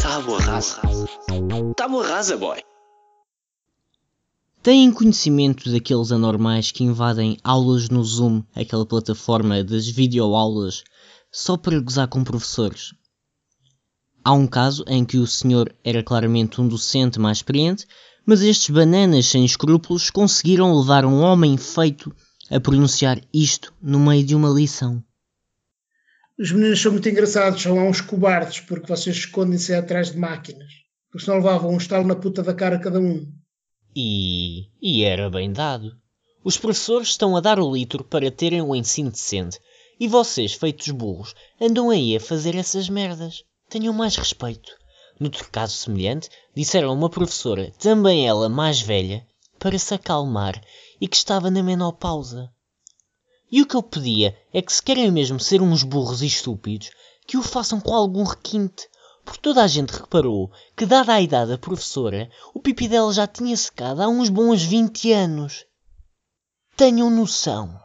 Tábua rasa. Tábua rasa, boy. Têm conhecimento daqueles anormais que invadem aulas no Zoom, aquela plataforma das videoaulas, só para gozar com professores? Há um caso em que o senhor era claramente um docente mais experiente, mas estes bananas sem escrúpulos conseguiram levar um homem feito a pronunciar isto no meio de uma lição. Os meninos são muito engraçados, são lá uns cobardes, porque vocês escondem-se atrás de máquinas. Porque senão levavam um estalo na puta da cara cada um. E, e era bem dado. Os professores estão a dar o litro para terem o ensino decente. E vocês, feitos burros, andam aí a fazer essas merdas. Tenham mais respeito. Noutro caso semelhante, disseram a uma professora, também ela mais velha, para se acalmar e que estava na menopausa. E o que eu pedia é que se querem mesmo ser uns burros e estúpidos, que o façam com algum requinte, porque toda a gente reparou que, dada a idade da professora, o pipi dela já tinha secado há uns bons 20 anos. Tenham noção.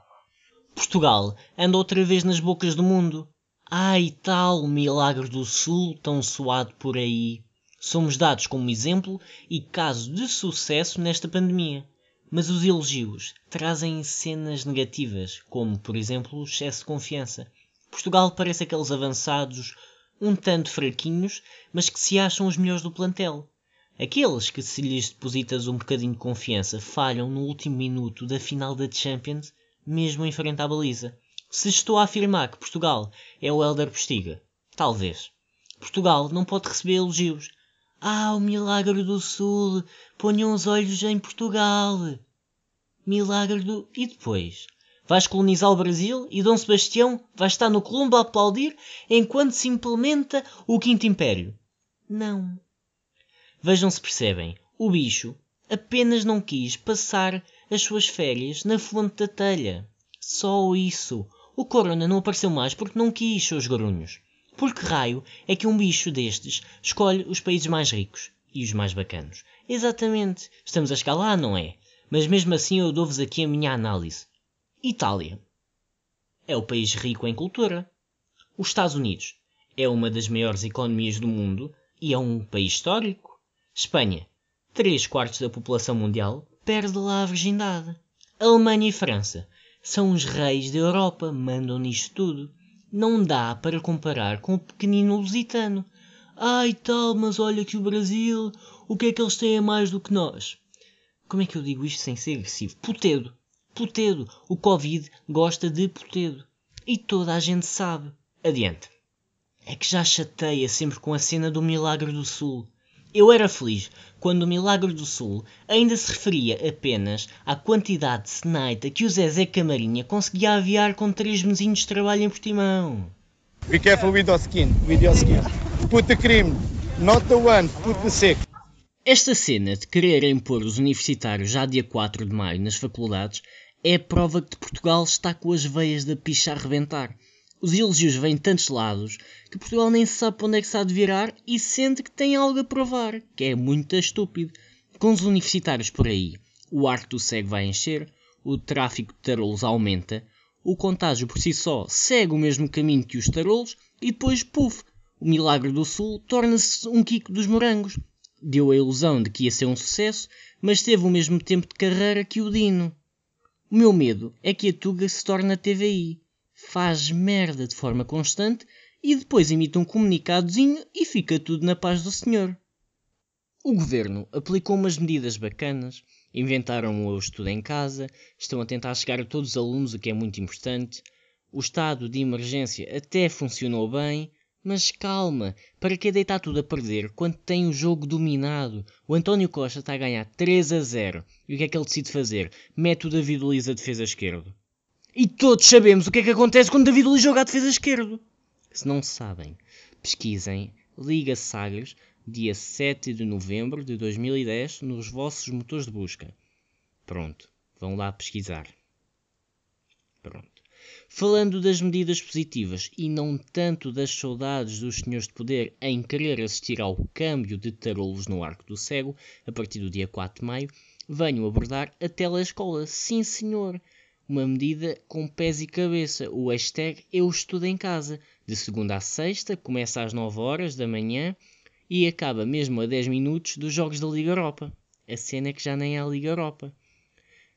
Portugal anda outra vez nas bocas do mundo. Ai tal milagre do Sul tão suado por aí. Somos dados como exemplo e caso de sucesso nesta pandemia. Mas os elogios trazem cenas negativas, como, por exemplo, o excesso de confiança. Portugal parece aqueles avançados um tanto fraquinhos, mas que se acham os melhores do plantel. Aqueles que, se lhes depositas um bocadinho de confiança, falham no último minuto da final da Champions, mesmo em frente à baliza. Se estou a afirmar que Portugal é o Helder Postiga, talvez. Portugal não pode receber elogios. Ah, o milagre do Sul! Ponham os olhos em Portugal! Milagre do. E depois? Vais colonizar o Brasil e Dom Sebastião vai estar no Colombo a aplaudir enquanto se implementa o Quinto Império? Não. Vejam se percebem. O bicho apenas não quis passar as suas férias na fonte da telha. Só isso. O Corona não apareceu mais porque não quis seus grunhos. Por que raio é que um bicho destes escolhe os países mais ricos e os mais bacanos? Exatamente. Estamos a escalar, não é? Mas mesmo assim eu dou-vos aqui a minha análise. Itália é o país rico em cultura. Os Estados Unidos é uma das maiores economias do mundo e é um país histórico. Espanha, 3 quartos da população mundial, perde lá a virgindade. Alemanha e França são os reis da Europa, mandam nisto tudo. Não dá para comparar com o pequenino lusitano. Ai tal, mas olha que o Brasil, o que é que eles têm a mais do que nós? Como é que eu digo isto sem ser agressivo? Putedo. Putedo. O Covid gosta de putedo. E toda a gente sabe. Adiante. É que já chateia sempre com a cena do Milagre do Sul. Eu era feliz quando o Milagre do Sul ainda se referia apenas à quantidade de senaita que o Zezé Camarinha conseguia aviar com três mesinhos de trabalho em Portimão. Be careful with your skin, with your skin. Put the cream, not the one, put the sick. Esta cena de querer impor os universitários já dia 4 de maio nas faculdades é a prova que Portugal está com as veias da picha a rebentar. Os elogios vêm de tantos lados que Portugal nem sabe para onde é que se há de virar e sente que tem algo a provar, que é muito estúpido. Com os universitários por aí, o arco do cego vai encher, o tráfico de tarolos aumenta, o contágio por si só segue o mesmo caminho que os tarolos e depois, puf, o milagre do sul torna-se um quico dos morangos. Deu a ilusão de que ia ser um sucesso, mas teve o mesmo tempo de carreira que o Dino. O meu medo é que a Tuga se torne a TVI. Faz merda de forma constante e depois emite um comunicadozinho e fica tudo na paz do senhor. O governo aplicou umas medidas bacanas, inventaram o estudo em casa, estão a tentar chegar a todos os alunos, o que é muito importante. O estado de emergência até funcionou bem, mas calma, para que deitar tudo a perder quando tem o jogo dominado? O António Costa está a ganhar 3 a 0. E o que é que ele decide fazer? Mete o David Luiz a defesa esquerdo. E todos sabemos o que é que acontece quando David Luiz joga a defesa esquerdo. Se não sabem, pesquisem Liga Sagres, dia 7 de novembro de 2010, nos vossos motores de busca. Pronto, vão lá pesquisar. Pronto. Falando das medidas positivas e não tanto das saudades dos senhores de poder em querer assistir ao câmbio de tarolos no Arco do Cego, a partir do dia 4 de maio, venho abordar a telescola. Sim, senhor. Uma medida com pés e cabeça. O hashtag Eu Estudo em Casa. De segunda a sexta, começa às 9 horas da manhã e acaba mesmo a 10 minutos dos Jogos da Liga Europa. A cena é que já nem é a Liga Europa.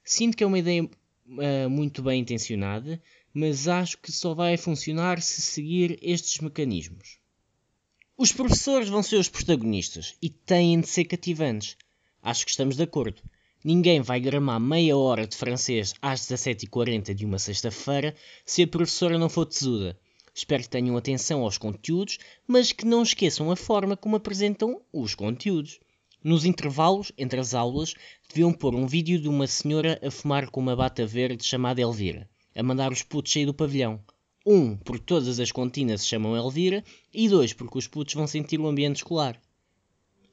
Sinto que é uma ideia uh, muito bem intencionada, mas acho que só vai funcionar se seguir estes mecanismos. Os professores vão ser os protagonistas e têm de ser cativantes. Acho que estamos de acordo. Ninguém vai gramar meia hora de francês às 17h40 de uma sexta-feira se a professora não for tesuda. Espero que tenham atenção aos conteúdos, mas que não esqueçam a forma como apresentam os conteúdos. Nos intervalos entre as aulas, deviam pôr um vídeo de uma senhora a fumar com uma bata verde chamada Elvira, a mandar os putos sair do pavilhão. Um, porque todas as continas se chamam Elvira, e dois, porque os putos vão sentir o ambiente escolar.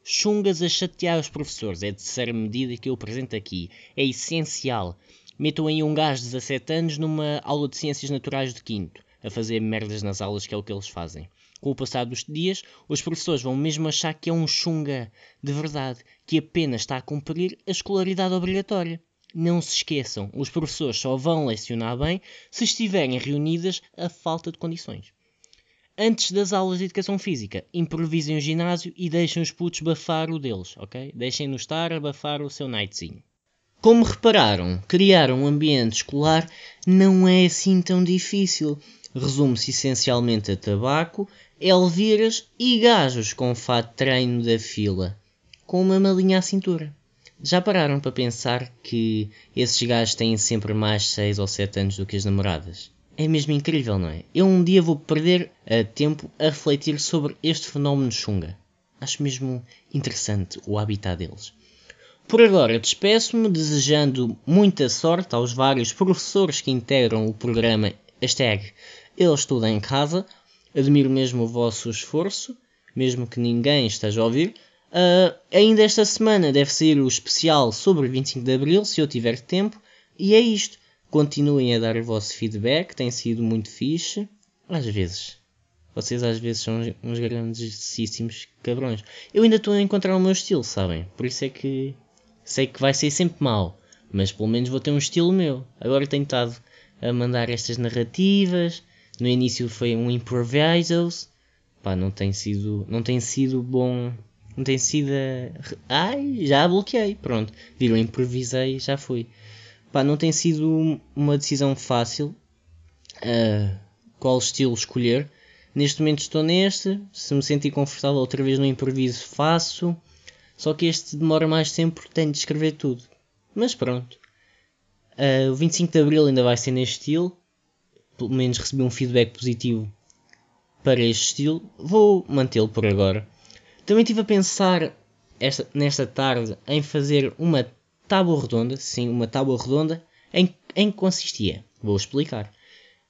Chungas a chatear os professores é de ser medida que eu apresento aqui. É essencial. Metam aí um gajo de 17 anos numa aula de Ciências Naturais de quinto, a fazer merdas nas aulas, que é o que eles fazem. Com o passar dos dias, os professores vão mesmo achar que é um chunga de verdade, que apenas está a cumprir a escolaridade obrigatória. Não se esqueçam, os professores só vão lecionar bem se estiverem reunidas a falta de condições. Antes das aulas de educação física, improvisem o ginásio e deixem os putos bafar o deles, ok? Deixem-nos estar a bafar o seu nightzinho. Como repararam, criar um ambiente escolar não é assim tão difícil. Resume-se essencialmente a tabaco, Elviras e gajos com fato treino da fila, com uma malinha à cintura. Já pararam para pensar que esses gajos têm sempre mais 6 ou 7 anos do que as namoradas? É mesmo incrível, não é? Eu um dia vou perder uh, tempo a refletir sobre este fenómeno chunga. Acho mesmo interessante o habitat deles. Por agora, despeço-me desejando muita sorte aos vários professores que integram o programa hashtag Eu Estudo em Casa admiro mesmo o vosso esforço, mesmo que ninguém esteja a ouvir. Uh, ainda esta semana deve sair o especial sobre o 25 de Abril, se eu tiver tempo. E é isto. Continuem a dar o vosso feedback, tem sido muito fixe. Às vezes. Vocês às vezes são uns grandíssimos cabrões. Eu ainda estou a encontrar o meu estilo, sabem? Por isso é que sei que vai ser sempre mau. Mas pelo menos vou ter um estilo meu. Agora tenho estado a mandar estas narrativas, no início foi um improvisos. Pá, não tem sido, não tem sido bom. Não tem sido. Ai, já bloqueei. Pronto. Viram, improvisei, já fui. Pá, não tem sido uma decisão fácil. Uh, qual estilo escolher. Neste momento estou neste. Se me sentir confortável outra vez no improviso, faço. Só que este demora mais tempo porque tenho de escrever tudo. Mas pronto. Uh, o 25 de Abril ainda vai ser neste estilo pelo menos recebi um feedback positivo para este estilo, vou mantê-lo por agora. Também estive a pensar esta, nesta tarde em fazer uma tábua redonda, sim, uma tábua redonda, em, em que consistia. Vou explicar.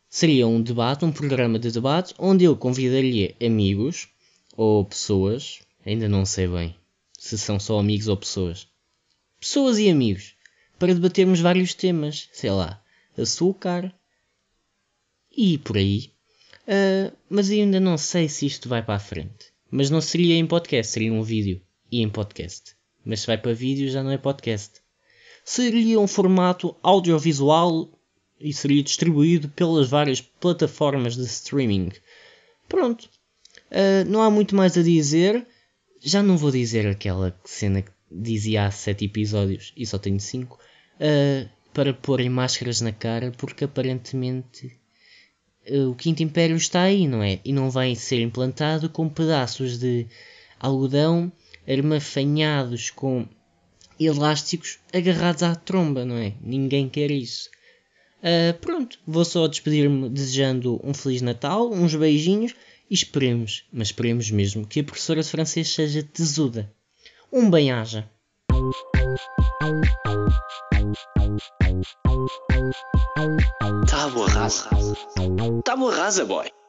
Seria um debate, um programa de debate, onde eu convidaria amigos ou pessoas, ainda não sei bem se são só amigos ou pessoas, pessoas e amigos, para debatermos vários temas, sei lá, açúcar, e por aí. Uh, mas ainda não sei se isto vai para a frente. Mas não seria em podcast, seria um vídeo e em podcast. Mas se vai para vídeo já não é podcast. Seria um formato audiovisual e seria distribuído pelas várias plataformas de streaming. Pronto. Uh, não há muito mais a dizer. Já não vou dizer aquela cena que dizia há 7 episódios e só tenho 5. Uh, para porem máscaras na cara, porque aparentemente eh, o Quinto Império está aí, não é? E não vai ser implantado com pedaços de algodão armafanhados com elásticos agarrados à tromba, não é? Ninguém quer isso. Uh, pronto, vou só despedir-me desejando um Feliz Natal, uns beijinhos e esperemos, mas esperemos mesmo, que a professora de francês seja tesuda. Um bem-aja. Tábua rasa. Tábua rasa, boy.